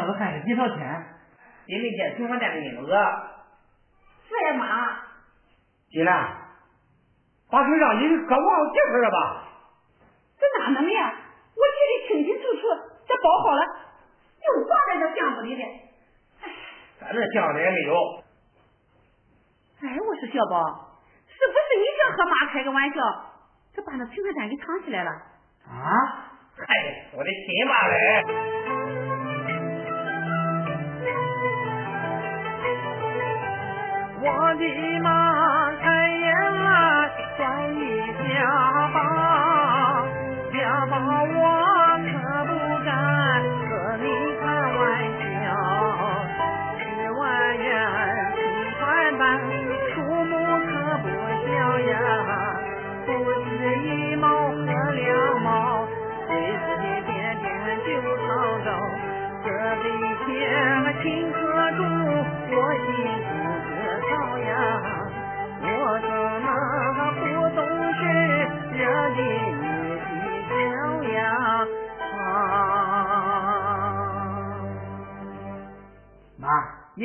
那个还是几毛钱，也没见存款单的影子。是呀妈。金兰，把瓶让你搁忘地方了吧？这哪能呀？我记得清清楚楚，这包好了，就放在这箱子里的。咱这箱子也没有。哎，我说小宝，是不是你想和妈开个玩笑，这把那存款单给藏起来了？啊！嗨，我的亲妈嘞！我的妈。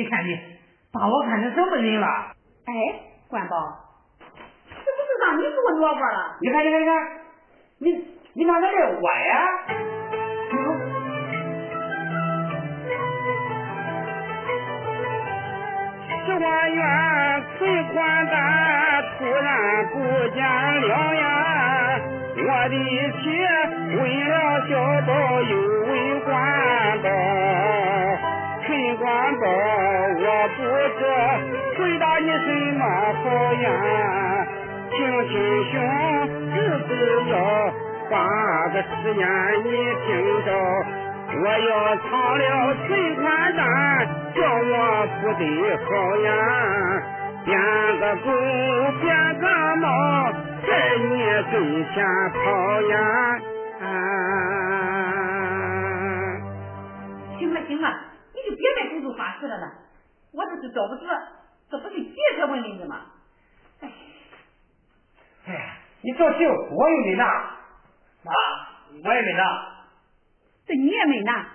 你看你把我看成什么人了？哎，关宝，这不是让你做萝卜了？你看，你看，你看，你你咋在这我呀？十花园存款单突然不见了呀！我的妻为了小宝又为官宝，陈官宝，我不知回答你什么好呀？请亲兄只是要把个誓言你听着。我要藏了存款单，叫我不得好呀！变个狗，变个猫，在你跟前跑呀！行了行了，再赌咒发誓了了。我这是找不着，这不是结他问你吗？哎，哎呀，你着急，我又没拿，妈，我也没拿。这你也没拿，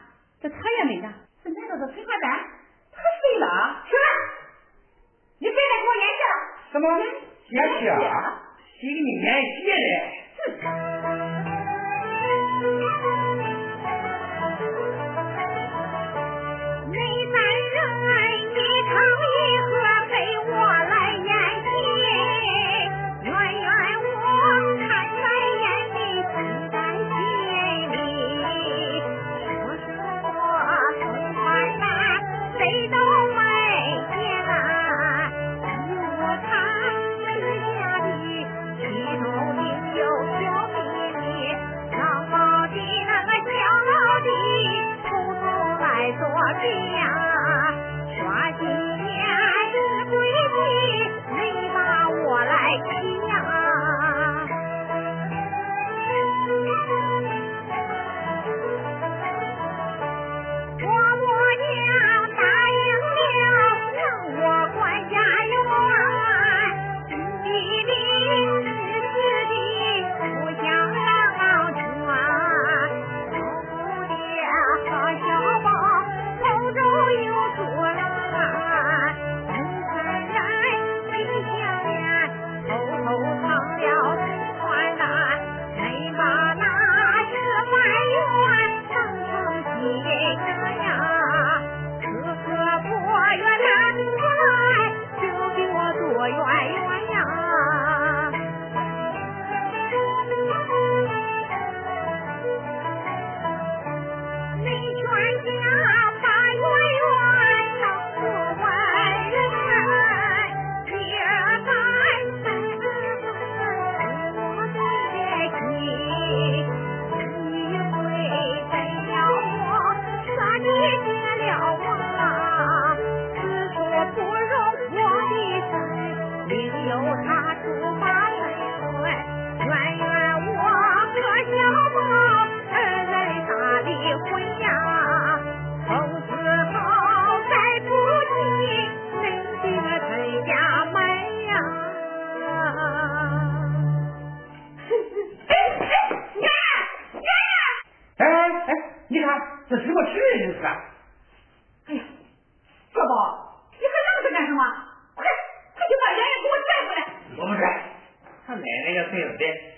这他也没拿，这难道这存款单他废了？行了，你别再给我演戏了。什么演戏啊？谁给你演戏嘞？de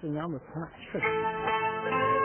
这娘们从哪去了？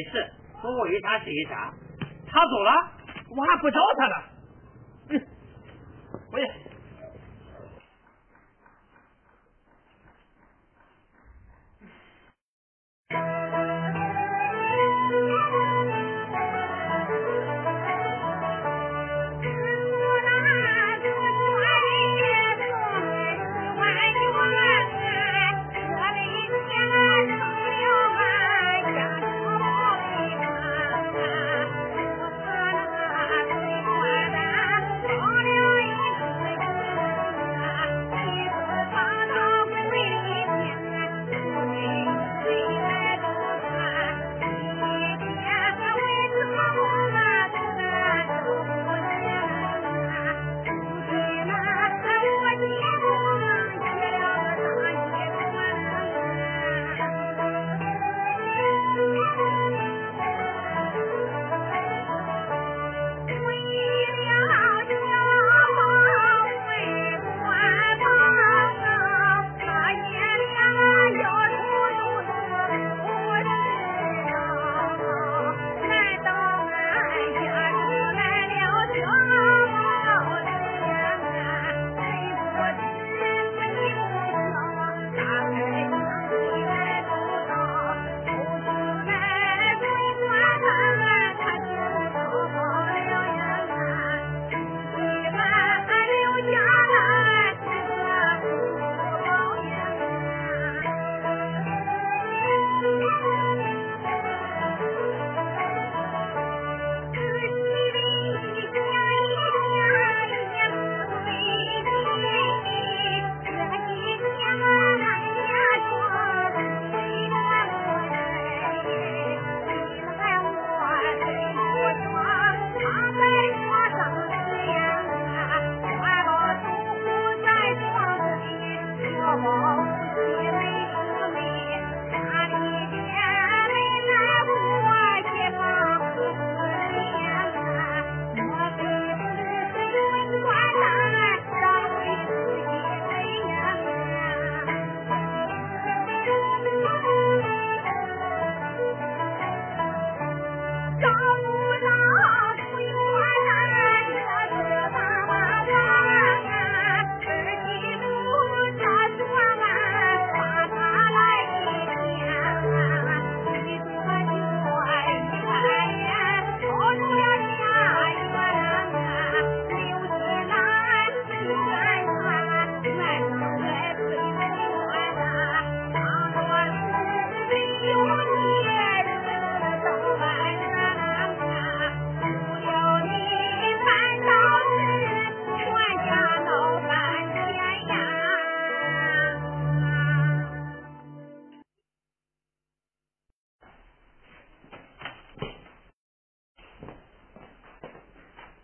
没事能够一天是一天他走了我还不找他了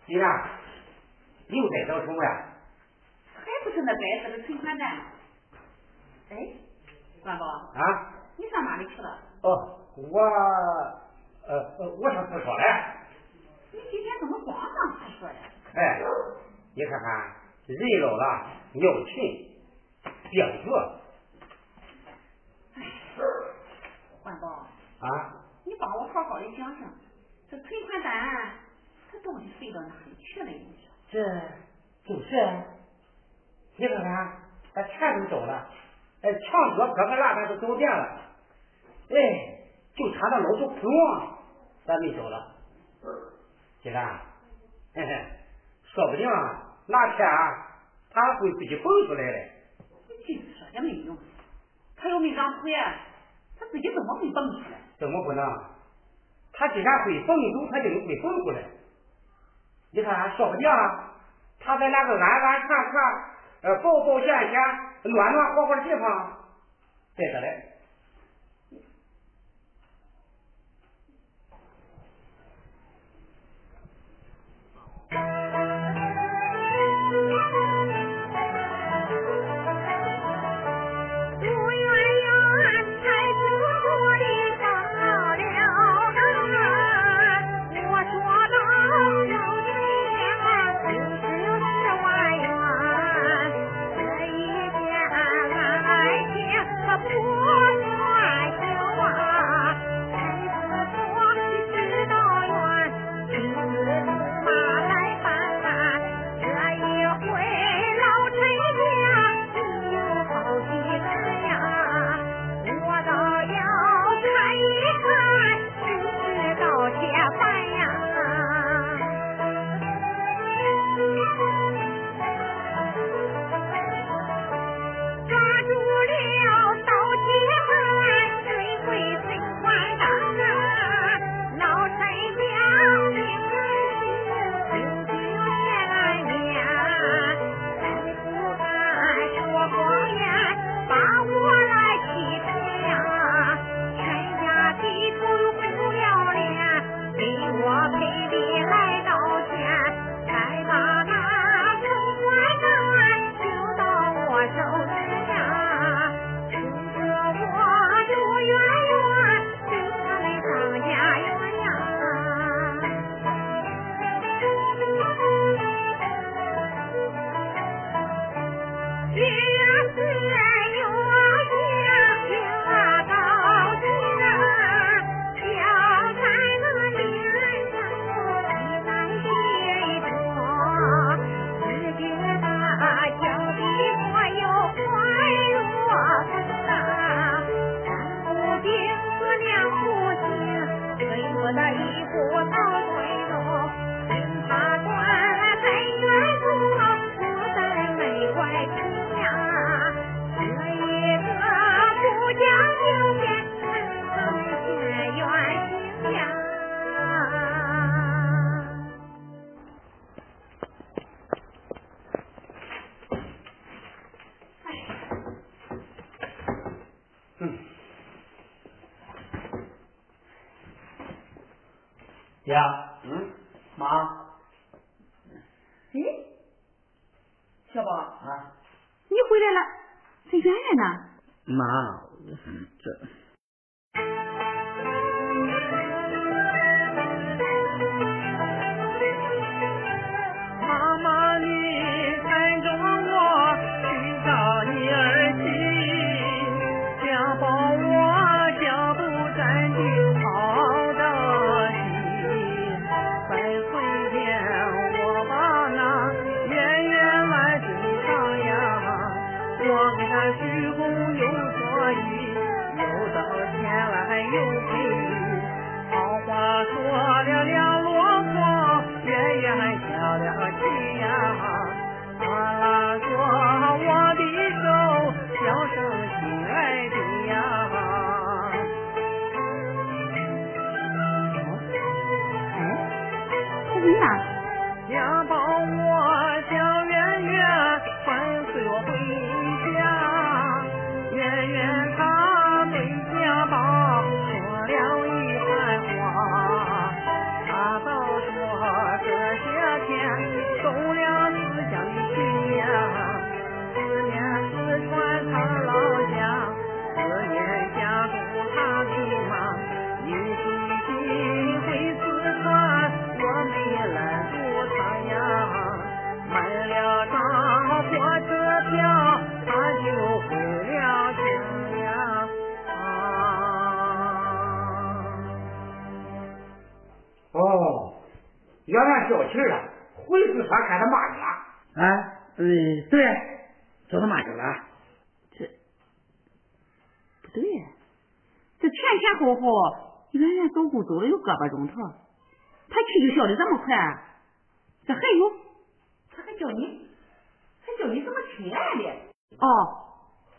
你看，又在找什么呀？还不是那白色的存款单？哎，万宝，啊？你上哪里去了？哦，我呃呃，我上厕所了。你今天怎么光上厕所呀？哎，你看看，人老了尿频，病着。关宝，啊？你帮我好好的想想，这存款单它到底飞到哪里去了？你说？这就是，你看看，把钱都找了，哎，墙角各个栏杆都找遍了，哎，就差那老鼠窟窿，咱没找了。金兰，嘿嘿，说不定哪天啊他会自己蹦出来的。你净说也没用，他又没长腿，他自己怎么会蹦出来？怎么不能？他既然会蹦走，他就会蹦出来。你看，说不定他在那个安安全全、呃保保险险、暖暖和和的地方待着嘞。这个把钟头，他去就消的这么快，这还有，他还叫你，还叫你什么亲爱的？哦，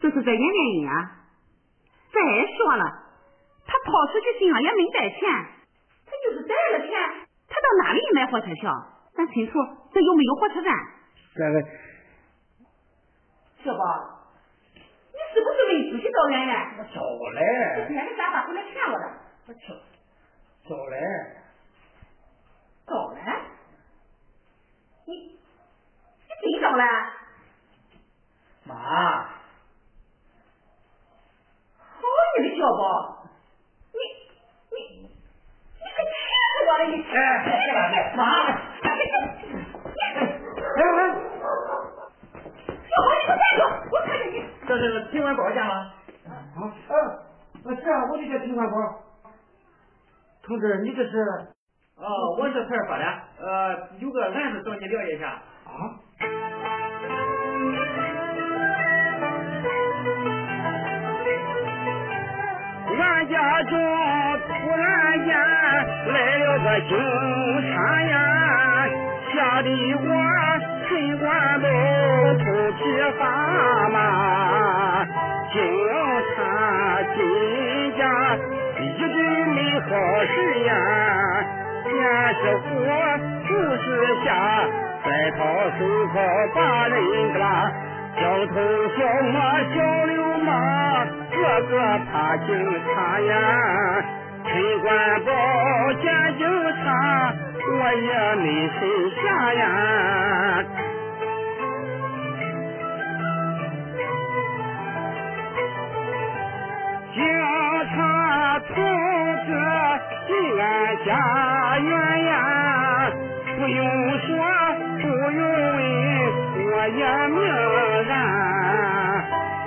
这是这点原因啊。再说了，他跑出去身上也没带钱，他就是带了钱，他到哪里买火车票？咱清楚这又没有火车站。这个小宝，你是不是没出去找圆圆？我找嘞，今天你打发回来骗我的？我找找嘞，走嘞？你你真找了？妈，好你个小宝，你你你可气死我了！你哎，妈，哎哎，小宝，你给我站住！我看见你。这是听完保价吗？啊啊，是啊，我就叫秦万宝。同志，你这是哦，我是派出所的，呃，有个案子找你了解一下。啊？俺家中突然间来了个警察呀，吓得我身官都头皮发麻。警好事呀，先是火，不是下，再掏手铐把人抓。小偷小摸小流氓，个个怕警察呀。陈官保见警察，我也没谁下呀。警察同志进俺家园呀，不用说，不用问，我也明然，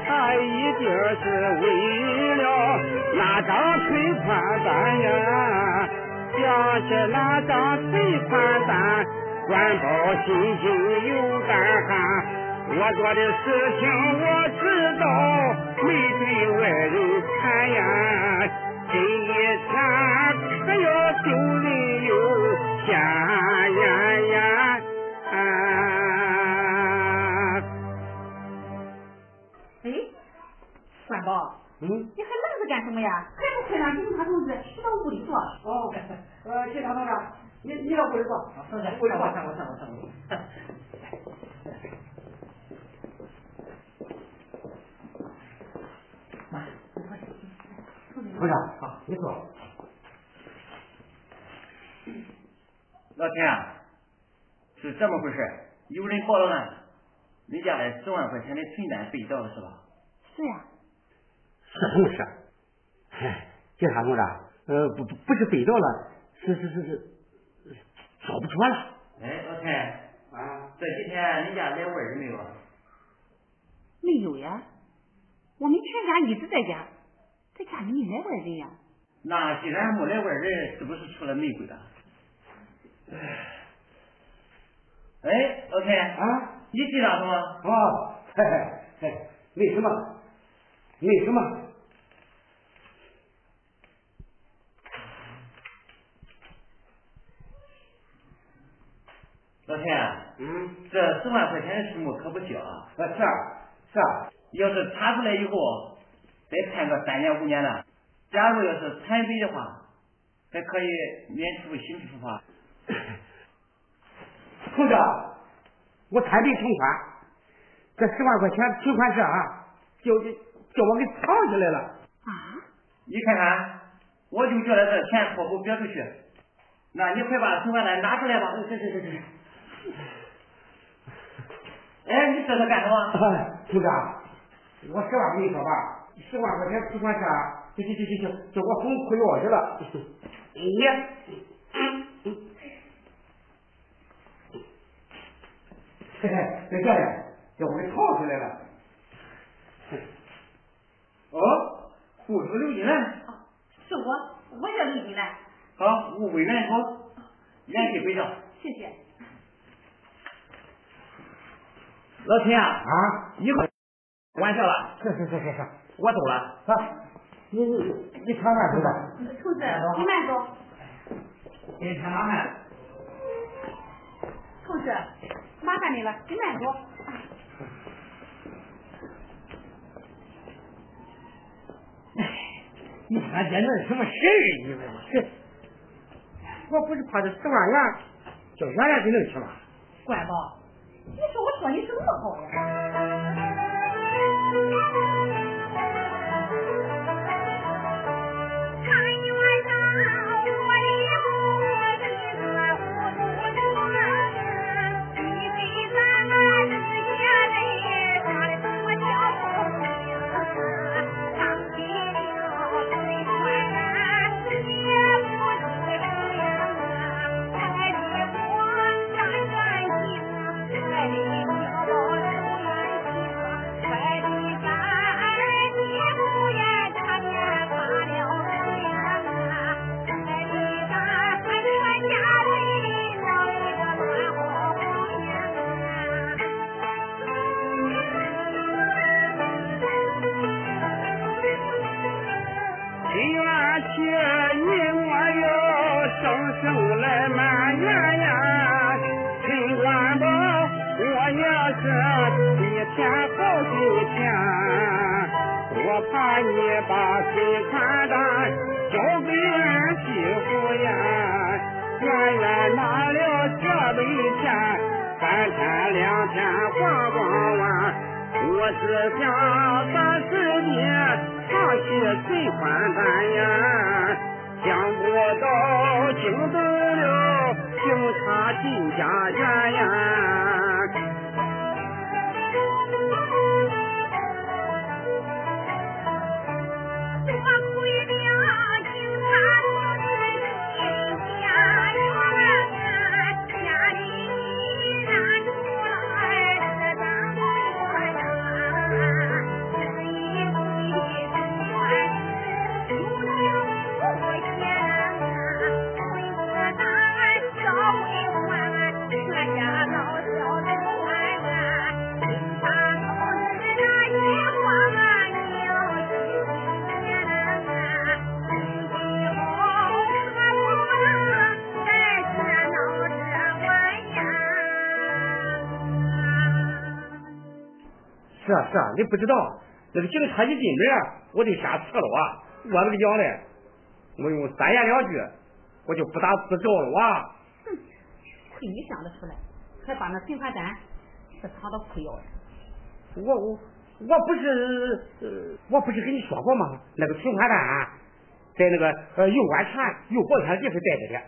他一定是为了那张存款单呀。想起那张存款单，管保心惊又胆寒。我做的事情我知道，没对外人谈呀。今天可要丢人又现眼呀！啊！哎，三宝，嗯，你还愣着干什么呀？还不快让警察同志去到屋里坐？哦，呃，警察同志，你你到屋里坐，屋里坐，上我上我上我。同志，好，你坐。老田啊，是这么回事，有人报了案，你家的十万块钱的存单被盗了是吧？是呀。是不是？哎，警察同志，呃，不不不是被盗了，是是是是找不着了。哎，老田，啊，这几天你家来外人没有？没有呀，我们全家一直在家，在家里没来外人呀。那既然没来外人，是不是出了内鬼了？哎，老田，啊，你记得什么？哦，嘿嘿嘿，没什么，没什么。老田，嗯，这十万块钱的数目可不小啊！啊是啊是啊，要是查出来以后，再判个三年五年了。假如要是残废的话，还可以免除刑事处罚。同志，我贪杯存款，这十万块钱存款证啊，叫叫我给藏起来了。啊？你看看，我就觉得这钱托付别出去。那你快把存款单拿出来吧。哎，你这是干什么？同志，我实话跟你说吧，十万块钱存款证，行行行行行，叫我红裤腰去了。你，嘿嘿，在这里，叫我给藏起来了。哦，户主刘金兰，哦，是我，我叫刘金兰。好，物归原处，免费赔偿。谢谢。老秦啊，啊，一会儿完事了，是是是是是，我走了。啊，你你你看看是吧？兔子，你慢走。你看麻烦了。兔子，麻烦你了，你慢走。你看这那是什么事儿？你说这，我不是怕这十万元，叫圆圆给弄去吗？管宝，你说我说你什么好呀？是啊你不知道那个警察一进门，我就吓刺了啊！我这个娘嘞，我用三言两句，我就不打自招了啊！哼，亏你想得出来，还把那存款单是藏到裤腰上。我我我不是呃，我不是跟你说过吗？那个存款单在那个呃右安全右保险地方带着的。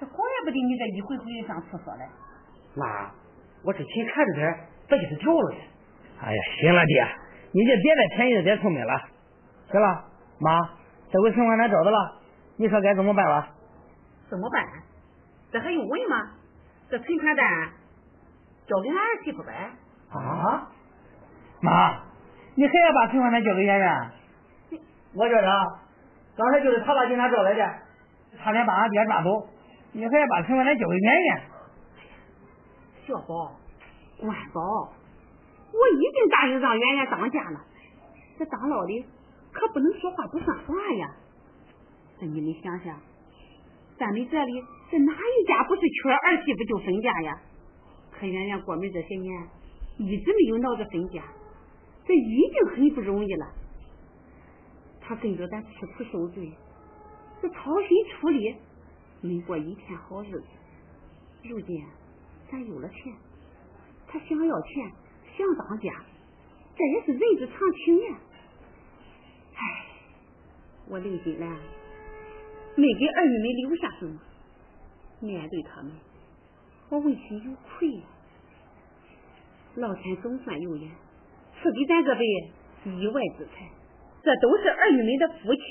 这怪不得你这一回回上厕所来。妈，我之前看着他，别给他掉了呀。哎呀，行了爹，你就别再便宜再聪明了。行了，妈，这回存款单找到了，你说该怎么办了？怎么办？这还用问吗？这存款单交给俺儿媳妇呗。啊？妈，你还要把存款单交给圆圆？我觉着啊，刚才就是他把警察找来的，差点把俺爹抓走，你还要把存款单交给圆圆？小宝，关宝，我已经答应让圆圆当家了，这当老的可不能说话不算话呀。这你们想想，咱们这里这哪一家不是缺儿媳妇就分家呀？可圆圆过门这些年一直没有闹着分家，这已经很不容易了。他跟着咱吃苦受罪，这操心出力，没过一天好日子。如今咱有了钱，他想要钱，想当家，这也是人之常情呀。唉，我刘金兰没给儿女们留下什么，面对他们，我问心有愧呀。老天总算有眼，赐给咱这位意外之财，这都是儿女们的福气，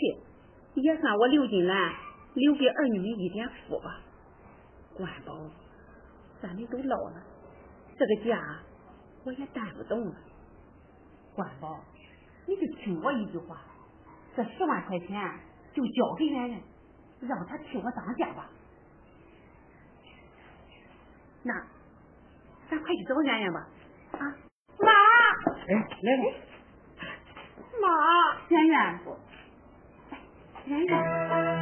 也算我刘金兰留给儿女们一点福吧。关宝，咱们都老了，这个家我也担不动了，关宝，你就听我一句话，这十万块钱就交给圆圆，让他替我当家吧。那，咱快去找圆圆吧，啊？妈！哎，来了。妈，圆圆，圆圆。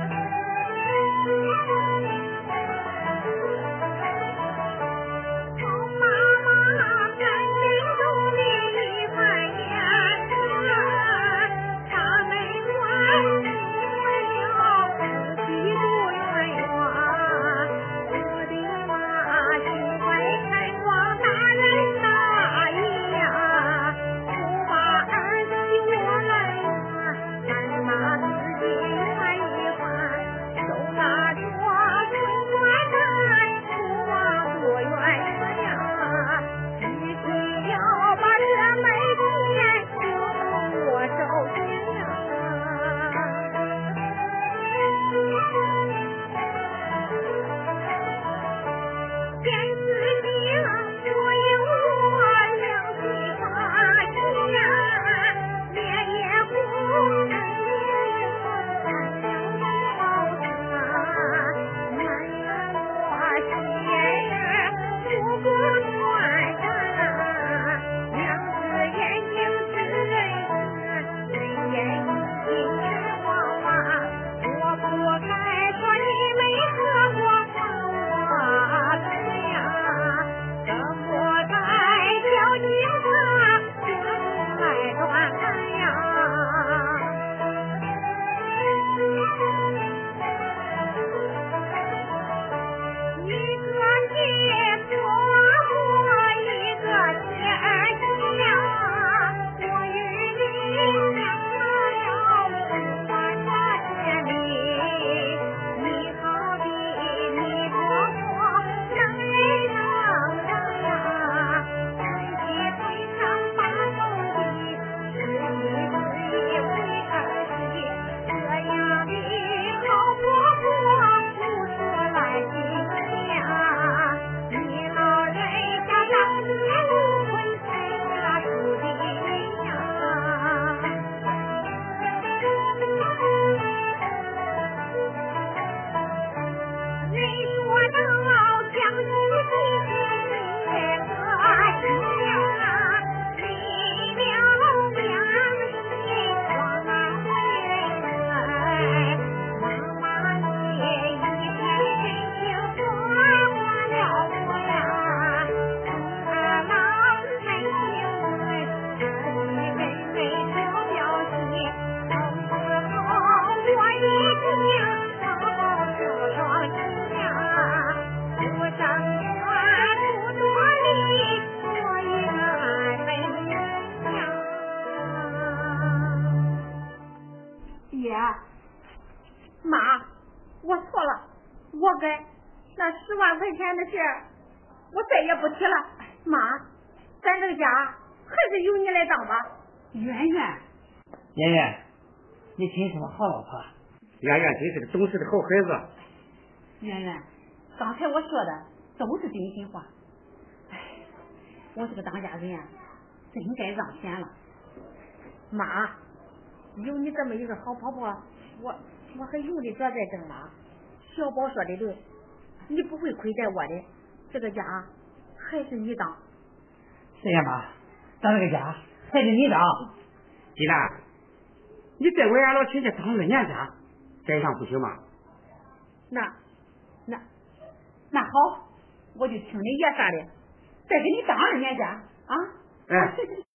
你是个懂事的好孩子，圆圆，刚才我说的都是真心话。哎，我这个当家人啊真该让贤了。妈，有你这么一个好婆婆，我我还用得着再争吗？小宝说的对，你不会亏待我的，这个家还是你当。是呀，妈，咱这个家还是你当。金兰，你在我俺老亲家当了年家。再上不行吗？那、那、那好，我就听你爷说的，再给你当二年家啊！哎。